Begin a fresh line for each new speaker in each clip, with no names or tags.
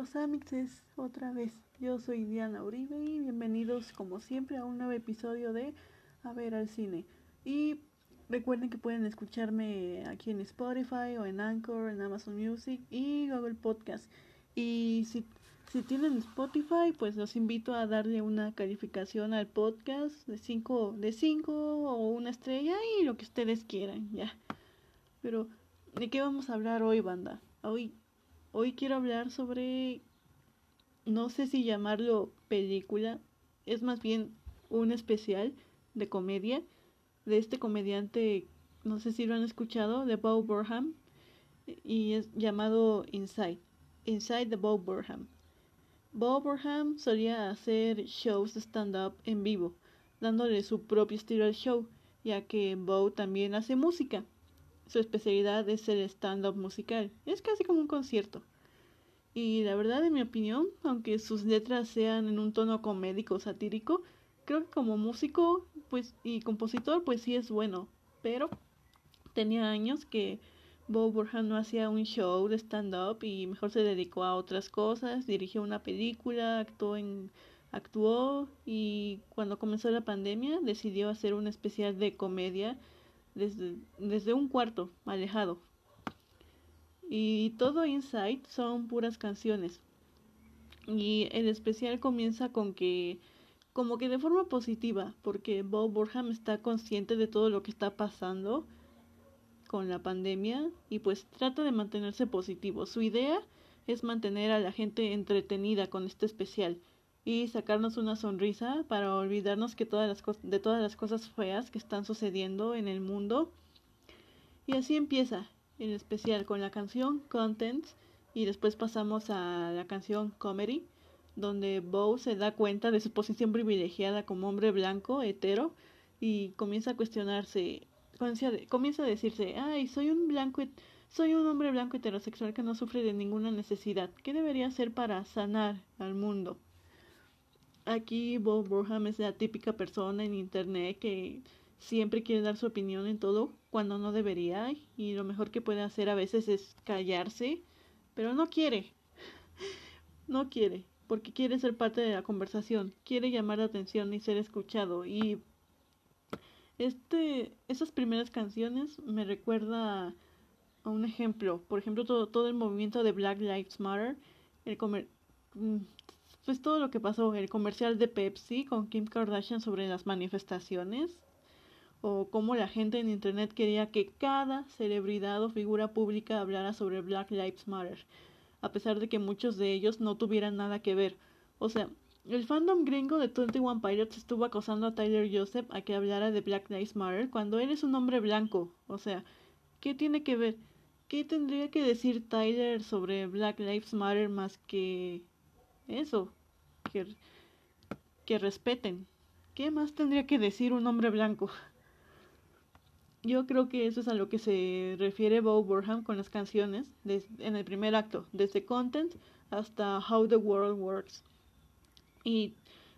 los amixes otra vez. Yo soy Diana Uribe y bienvenidos como siempre a un nuevo episodio de A ver al cine. Y recuerden que pueden escucharme aquí en Spotify o en Anchor, en Amazon Music y Google Podcast. Y si, si tienen Spotify, pues los invito a darle una calificación al podcast de 5 de cinco o una estrella y lo que ustedes quieran, ya. Pero, ¿de qué vamos a hablar hoy, banda? Hoy Hoy quiero hablar sobre, no sé si llamarlo película, es más bien un especial de comedia de este comediante, no sé si lo han escuchado, de Bob Burham, y es llamado Inside, Inside the Bob Burham. Bob Burham solía hacer shows de stand-up en vivo, dándole su propio estilo al show, ya que Bob también hace música. Su especialidad es el stand-up musical. Es casi como un concierto. Y la verdad, en mi opinión, aunque sus letras sean en un tono comédico satírico, creo que como músico pues y compositor pues sí es bueno. Pero tenía años que Bob Burhan no hacía un show de stand-up y mejor se dedicó a otras cosas, dirigió una película, actuó en actuó y cuando comenzó la pandemia decidió hacer un especial de comedia desde, desde un cuarto, alejado. Y todo Inside son puras canciones. Y el especial comienza con que, como que de forma positiva, porque Bob Burham está consciente de todo lo que está pasando con la pandemia y pues trata de mantenerse positivo. Su idea es mantener a la gente entretenida con este especial y sacarnos una sonrisa para olvidarnos que todas las de todas las cosas feas que están sucediendo en el mundo. Y así empieza, en especial con la canción Contents y después pasamos a la canción Comedy, donde Bow se da cuenta de su posición privilegiada como hombre blanco, hetero, y comienza a cuestionarse, comienza a decirse, ay, soy un blanco, soy un hombre blanco heterosexual que no sufre de ninguna necesidad. ¿Qué debería hacer para sanar al mundo? Aquí Bob Burham es la típica persona en internet que siempre quiere dar su opinión en todo cuando no debería y lo mejor que puede hacer a veces es callarse, pero no quiere. No quiere, porque quiere ser parte de la conversación, quiere llamar la atención y ser escuchado y este esas primeras canciones me recuerda a un ejemplo, por ejemplo todo, todo el movimiento de Black Lives Matter, el comer mm, pues todo lo que pasó, el comercial de Pepsi con Kim Kardashian sobre las manifestaciones, o cómo la gente en internet quería que cada celebridad o figura pública hablara sobre Black Lives Matter, a pesar de que muchos de ellos no tuvieran nada que ver. O sea, el fandom gringo de 21 Pilots estuvo acosando a Tyler Joseph a que hablara de Black Lives Matter cuando él es un hombre blanco. O sea, ¿qué tiene que ver? ¿Qué tendría que decir Tyler sobre Black Lives Matter más que eso? Que, que respeten. ¿Qué más tendría que decir un hombre blanco? Yo creo que eso es a lo que se refiere Bob Burham con las canciones en el primer acto, desde Content hasta How the World Works. Y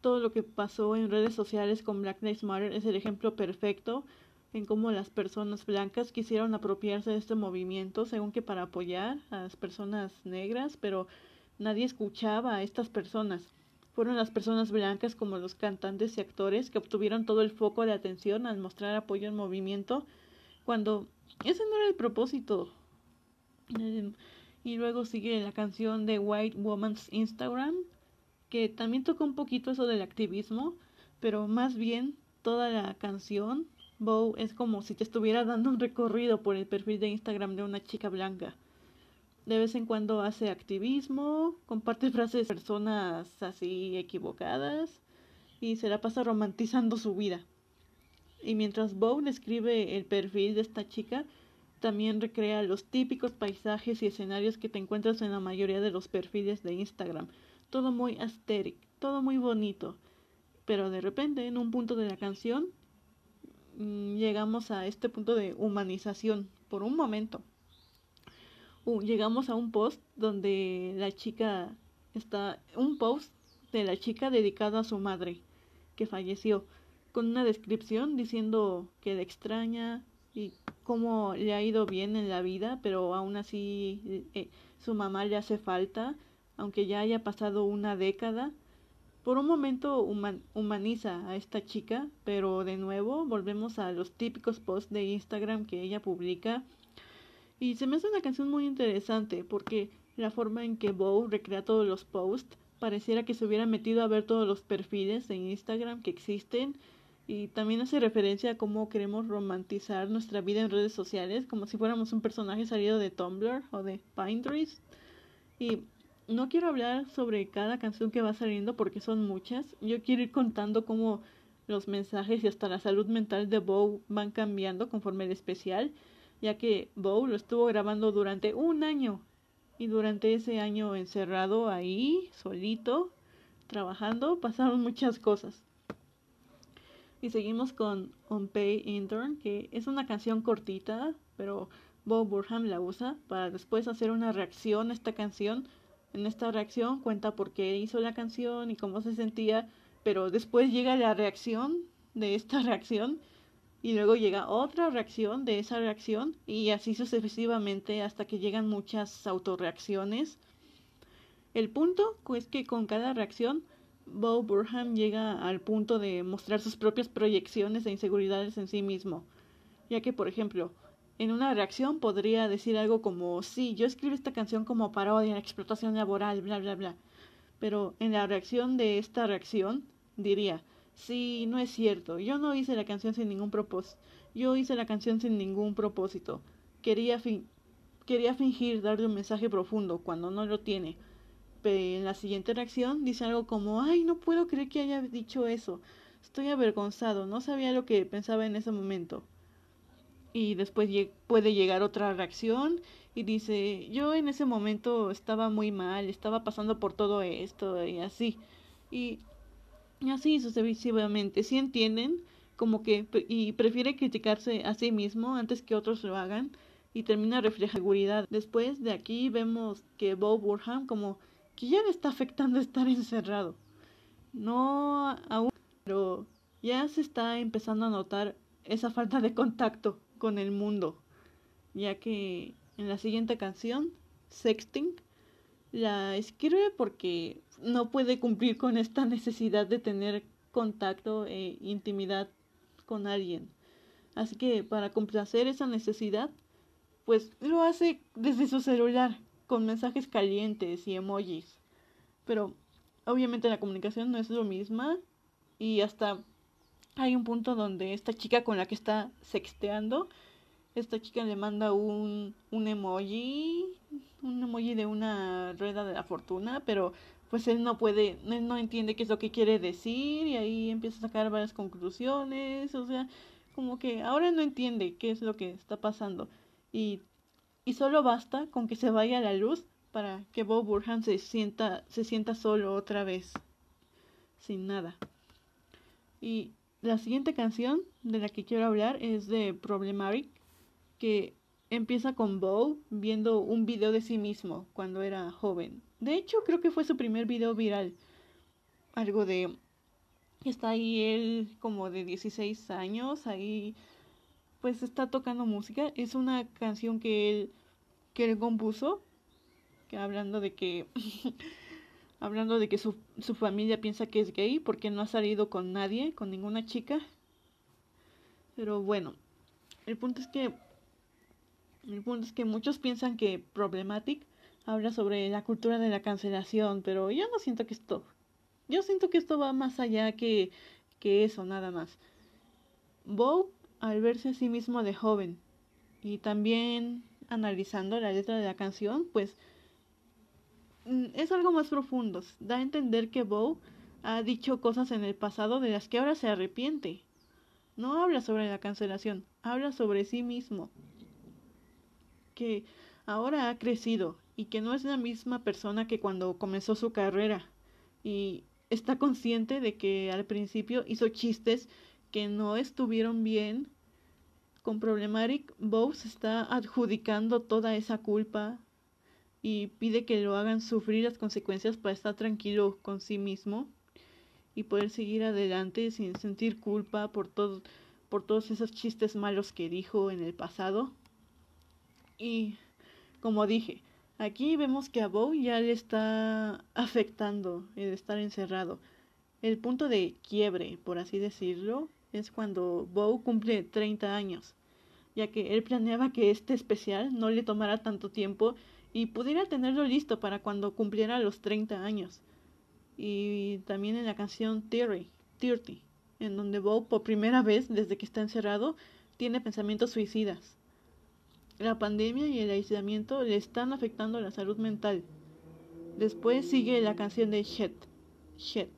todo lo que pasó en redes sociales con Black Lives Matter es el ejemplo perfecto en cómo las personas blancas quisieron apropiarse de este movimiento, según que para apoyar a las personas negras, pero nadie escuchaba a estas personas fueron las personas blancas como los cantantes y actores que obtuvieron todo el foco de atención al mostrar apoyo al movimiento cuando ese no era el propósito. Y luego sigue la canción de White Woman's Instagram, que también toca un poquito eso del activismo, pero más bien toda la canción, Bow, es como si te estuviera dando un recorrido por el perfil de Instagram de una chica blanca de vez en cuando hace activismo, comparte frases de personas así equivocadas y se la pasa romantizando su vida. Y mientras Bow escribe el perfil de esta chica, también recrea los típicos paisajes y escenarios que te encuentras en la mayoría de los perfiles de Instagram. Todo muy aesthetic, todo muy bonito. Pero de repente, en un punto de la canción, mm, llegamos a este punto de humanización por un momento llegamos a un post donde la chica está, un post de la chica dedicado a su madre que falleció, con una descripción diciendo que le extraña y cómo le ha ido bien en la vida, pero aún así eh, su mamá le hace falta aunque ya haya pasado una década. Por un momento humaniza a esta chica, pero de nuevo volvemos a los típicos posts de Instagram que ella publica. Y se me hace una canción muy interesante porque la forma en que Bow recrea todos los posts pareciera que se hubiera metido a ver todos los perfiles de Instagram que existen y también hace referencia a cómo queremos romantizar nuestra vida en redes sociales como si fuéramos un personaje salido de Tumblr o de Pinterest. Y no quiero hablar sobre cada canción que va saliendo porque son muchas. Yo quiero ir contando cómo los mensajes y hasta la salud mental de Bow van cambiando conforme el especial, ya que Bow lo estuvo grabando durante un año y durante ese año encerrado ahí, solito, trabajando, pasaron muchas cosas. Y seguimos con On Pay Intern, que es una canción cortita, pero Bob Burham la usa para después hacer una reacción a esta canción en esta reacción cuenta por qué hizo la canción y cómo se sentía, pero después llega la reacción de esta reacción y luego llega otra reacción de esa reacción y así sucesivamente hasta que llegan muchas autorreacciones. El punto es que con cada reacción Bo Burham llega al punto de mostrar sus propias proyecciones e inseguridades en sí mismo, ya que por ejemplo en una reacción podría decir algo como, sí, yo escribo esta canción como parodia explotación laboral, bla, bla, bla. Pero en la reacción de esta reacción diría, sí, no es cierto, yo no hice la canción sin ningún propósito, yo hice la canción sin ningún propósito. Quería, quería fingir darle un mensaje profundo cuando no lo tiene. Pero en la siguiente reacción dice algo como, ay, no puedo creer que haya dicho eso. Estoy avergonzado, no sabía lo que pensaba en ese momento y después puede llegar otra reacción y dice, yo en ese momento estaba muy mal, estaba pasando por todo esto y así. Y, así sucesivamente, si entienden, como que, y prefiere criticarse a sí mismo antes que otros lo hagan y termina refleja seguridad. Después de aquí vemos que Bob Burham como que ya le está afectando estar encerrado. No aún, pero ya se está empezando a notar esa falta de contacto con el mundo, ya que en la siguiente canción, Sexting, la escribe porque no puede cumplir con esta necesidad de tener contacto e intimidad con alguien. Así que para complacer esa necesidad, pues lo hace desde su celular, con mensajes calientes y emojis. Pero obviamente la comunicación no es lo misma y hasta hay un punto donde esta chica con la que está sexteando, esta chica le manda un, un emoji, un emoji de una rueda de la fortuna, pero pues él no puede, no entiende qué es lo que quiere decir y ahí empieza a sacar varias conclusiones, o sea, como que ahora no entiende qué es lo que está pasando y, y solo basta con que se vaya la luz para que Bob Burhan se sienta, se sienta solo otra vez, sin nada. Y la siguiente canción de la que quiero hablar es de Problematic, que empieza con Bo viendo un video de sí mismo cuando era joven. De hecho, creo que fue su primer video viral. Algo de... Está ahí él como de 16 años, ahí pues está tocando música. Es una canción que él, que él compuso, que hablando de que hablando de que su, su familia piensa que es gay porque no ha salido con nadie, con ninguna chica. Pero bueno, el punto es que el punto es que muchos piensan que Problematic habla sobre la cultura de la cancelación, pero yo no siento que esto yo siento que esto va más allá que, que eso, nada más. Bob, al verse a sí mismo de joven y también analizando la letra de la canción, pues Mm, es algo más profundo. Da a entender que Bo ha dicho cosas en el pasado de las que ahora se arrepiente. No habla sobre la cancelación, habla sobre sí mismo. Que ahora ha crecido y que no es la misma persona que cuando comenzó su carrera. Y está consciente de que al principio hizo chistes que no estuvieron bien. Con Problematic, Bo se está adjudicando toda esa culpa y pide que lo hagan sufrir las consecuencias para estar tranquilo con sí mismo y poder seguir adelante sin sentir culpa por todo, por todos esos chistes malos que dijo en el pasado. Y como dije, Aquí vemos que a Bo ya le está afectando el estar encerrado. El punto de quiebre, por así decirlo, es cuando Bo cumple 30 años, ya que él planeaba que este especial no le tomara tanto tiempo y pudiera tenerlo listo para cuando cumpliera los 30 años. Y también en la canción Theory, 30, en donde Bo por primera vez desde que está encerrado tiene pensamientos suicidas. La pandemia y el aislamiento le están afectando la salud mental. Después sigue la canción de Shed, Shed,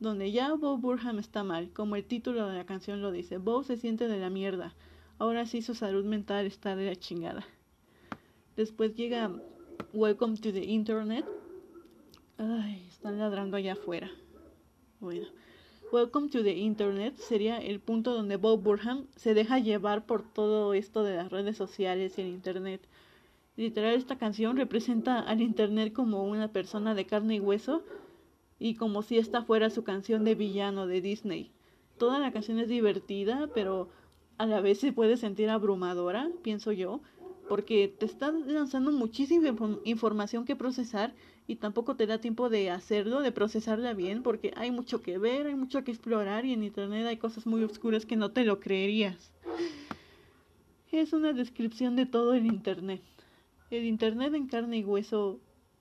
donde ya Bo Burham está mal, como el título de la canción lo dice. Bo se siente de la mierda. Ahora sí su salud mental está de la chingada. Después llega Welcome to the Internet. Ay, están ladrando allá afuera. Bueno. Welcome to the Internet sería el punto donde Bob Burham se deja llevar por todo esto de las redes sociales y el Internet. Literal, esta canción representa al Internet como una persona de carne y hueso y como si esta fuera su canción de villano de Disney. Toda la canción es divertida, pero a la vez se puede sentir abrumadora, pienso yo, porque te está lanzando muchísima información que procesar y tampoco te da tiempo de hacerlo, de procesarla bien, porque hay mucho que ver, hay mucho que explorar y en internet hay cosas muy oscuras que no te lo creerías. Es una descripción de todo el internet. El internet en carne y hueso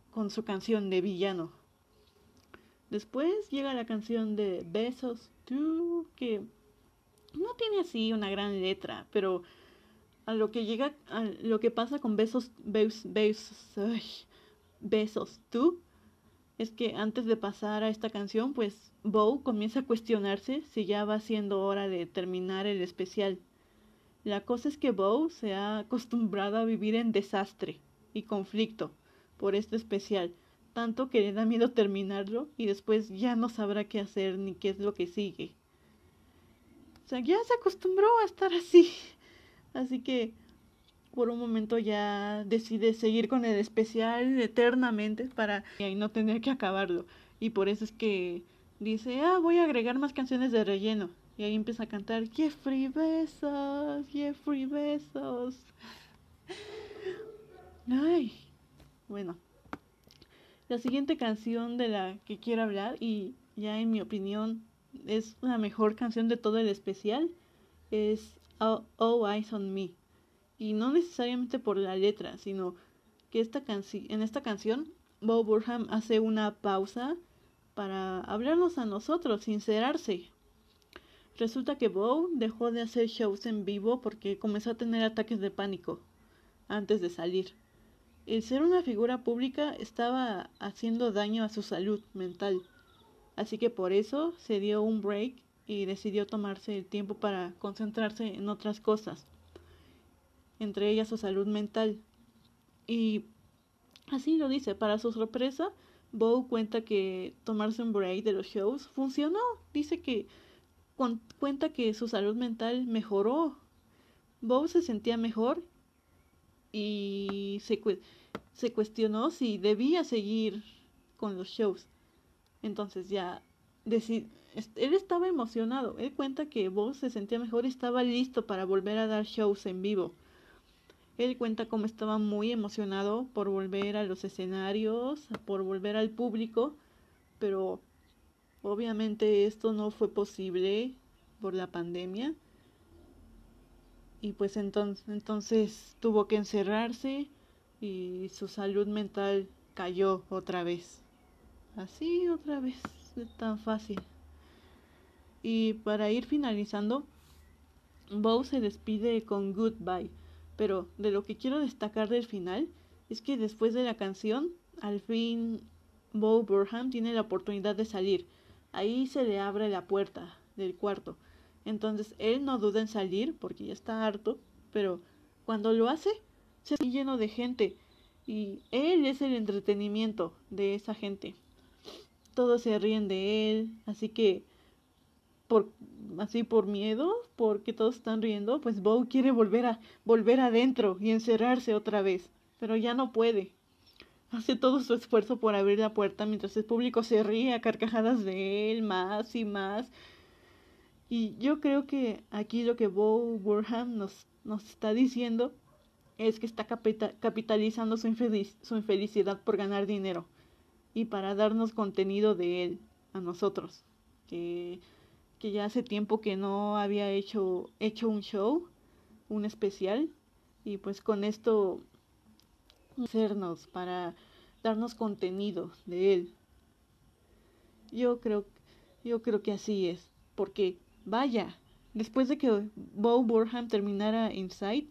con su canción de villano. Después llega la canción de Besos, tú, que no tiene así una gran letra, pero a lo que llega, a lo que pasa con Besos, Besos, Besos, Besos, tú, es que antes de pasar a esta canción, pues Bo comienza a cuestionarse si ya va siendo hora de terminar el especial. La cosa es que Bo se ha acostumbrado a vivir en desastre y conflicto por este especial, tanto que le da miedo terminarlo y después ya no sabrá qué hacer ni qué es lo que sigue. O sea, ya se acostumbró a estar así. Así que por un momento ya decide seguir con el especial eternamente para no tener que acabarlo. Y por eso es que dice, ah, voy a agregar más canciones de relleno. Y ahí empieza a cantar, Jeffrey Besos, Jeffrey Besos. Ay, bueno. La siguiente canción de la que quiero hablar, y ya en mi opinión es la mejor canción de todo el especial, es All, Eyes on Me y no necesariamente por la letra, sino que esta en esta canción Bob Burham hace una pausa para hablarnos a nosotros, sincerarse. Resulta que Bob dejó de hacer shows en vivo porque comenzó a tener ataques de pánico antes de salir. El ser una figura pública estaba haciendo daño a su salud mental, así que por eso se dio un break y decidió tomarse el tiempo para concentrarse en otras cosas entre ellas su salud mental. Y así lo dice, para su sorpresa, Bo cuenta que tomarse un break de los shows funcionó. Dice que cuenta que su salud mental mejoró. Bo se sentía mejor y se, se cuestionó si debía seguir con los shows. Entonces ya él estaba emocionado. Él cuenta que Bo se sentía mejor y estaba listo para volver a dar shows en vivo. Él cuenta cómo estaba muy emocionado por volver a los escenarios, por volver al público, pero obviamente esto no fue posible por la pandemia. Y pues entonces, entonces tuvo que encerrarse y su salud mental cayó otra vez. Así otra vez, tan fácil. Y para ir finalizando, Bow se despide con Goodbye pero de lo que quiero destacar del final es que después de la canción, al fin Bo Burham tiene la oportunidad de salir. Ahí se le abre la puerta del cuarto. Entonces él no duda en salir porque ya está harto, pero cuando lo hace, se está lleno de gente y él es el entretenimiento de esa gente. Todos se ríen de él, así que por así por miedo, porque todos están riendo, pues Bo quiere volver a volver adentro y encerrarse otra vez, pero ya no puede. Hace todo su esfuerzo por abrir la puerta mientras el público se ríe a carcajadas de él más y más. Y yo creo que aquí lo que Bo Burham nos, nos está diciendo es que está capitalizando su, su infelicidad por ganar dinero y para darnos contenido de él a nosotros. Que, que ya hace tiempo que no había hecho, hecho un show, un especial, y pues con esto hacernos para darnos contenido de él. Yo creo, yo creo que así es, porque vaya, después de que Bo Burham terminara Inside,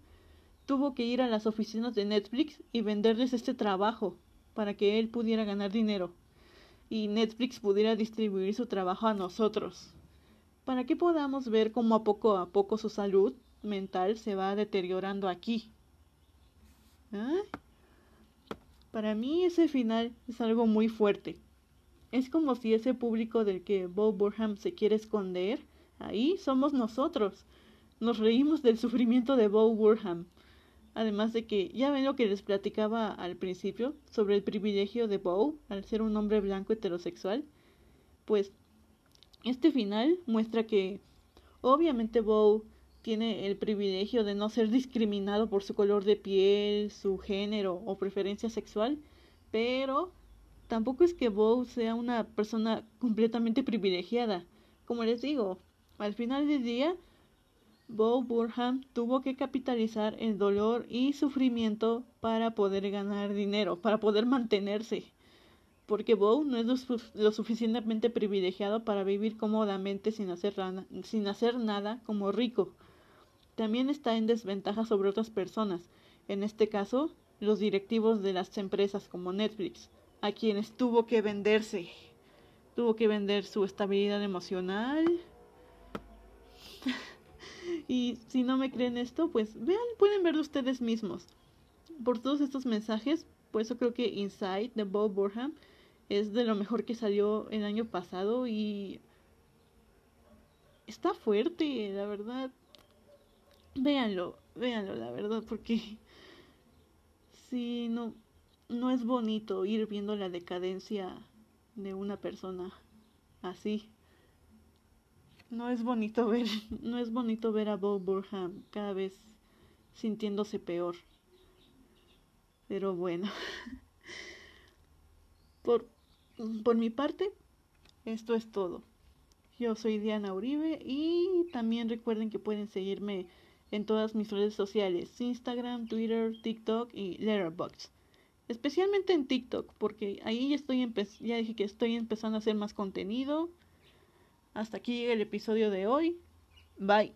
tuvo que ir a las oficinas de Netflix y venderles este trabajo para que él pudiera ganar dinero y Netflix pudiera distribuir su trabajo a nosotros, para que podamos ver cómo a poco a poco su salud mental se va deteriorando aquí. ¿Ah? Para mí ese final es algo muy fuerte. Es como si ese público del que Bob Burham se quiere esconder, ahí somos nosotros. Nos reímos del sufrimiento de Bob Burham. Además de que ya ven lo que les platicaba al principio sobre el privilegio de Bow al ser un hombre blanco heterosexual. Pues este final muestra que obviamente Bow tiene el privilegio de no ser discriminado por su color de piel, su género o preferencia sexual, pero tampoco es que Bow sea una persona completamente privilegiada. Como les digo, al final del día Bo Burham tuvo que capitalizar el dolor y sufrimiento para poder ganar dinero, para poder mantenerse. Porque Bo no es lo, suficientemente privilegiado para vivir cómodamente sin hacer, sin hacer nada como rico. También está en desventaja sobre otras personas, en este caso, los directivos de las empresas como Netflix, a quienes tuvo que venderse. Tuvo que vender su estabilidad emocional. Y si no me creen esto, pues vean, pueden verlo ustedes mismos. Por todos estos mensajes, por eso creo que Inside de Bob Burham es de lo mejor que salió el año pasado y está fuerte, la verdad. Véanlo, véanlo, la verdad, porque si no, no es bonito ir viendo la decadencia de una persona así no es bonito ver, no es bonito ver a Bob Burham cada vez sintiéndose peor. Pero bueno, por, por mi parte, esto es todo. Yo soy Diana Uribe y también recuerden que pueden seguirme en todas mis redes sociales, Instagram, Twitter, TikTok y Letterboxd. Especialmente en TikTok, porque ahí ya estoy ya dije que estoy empezando a hacer más contenido hasta aquí el episodio de hoy. Bye.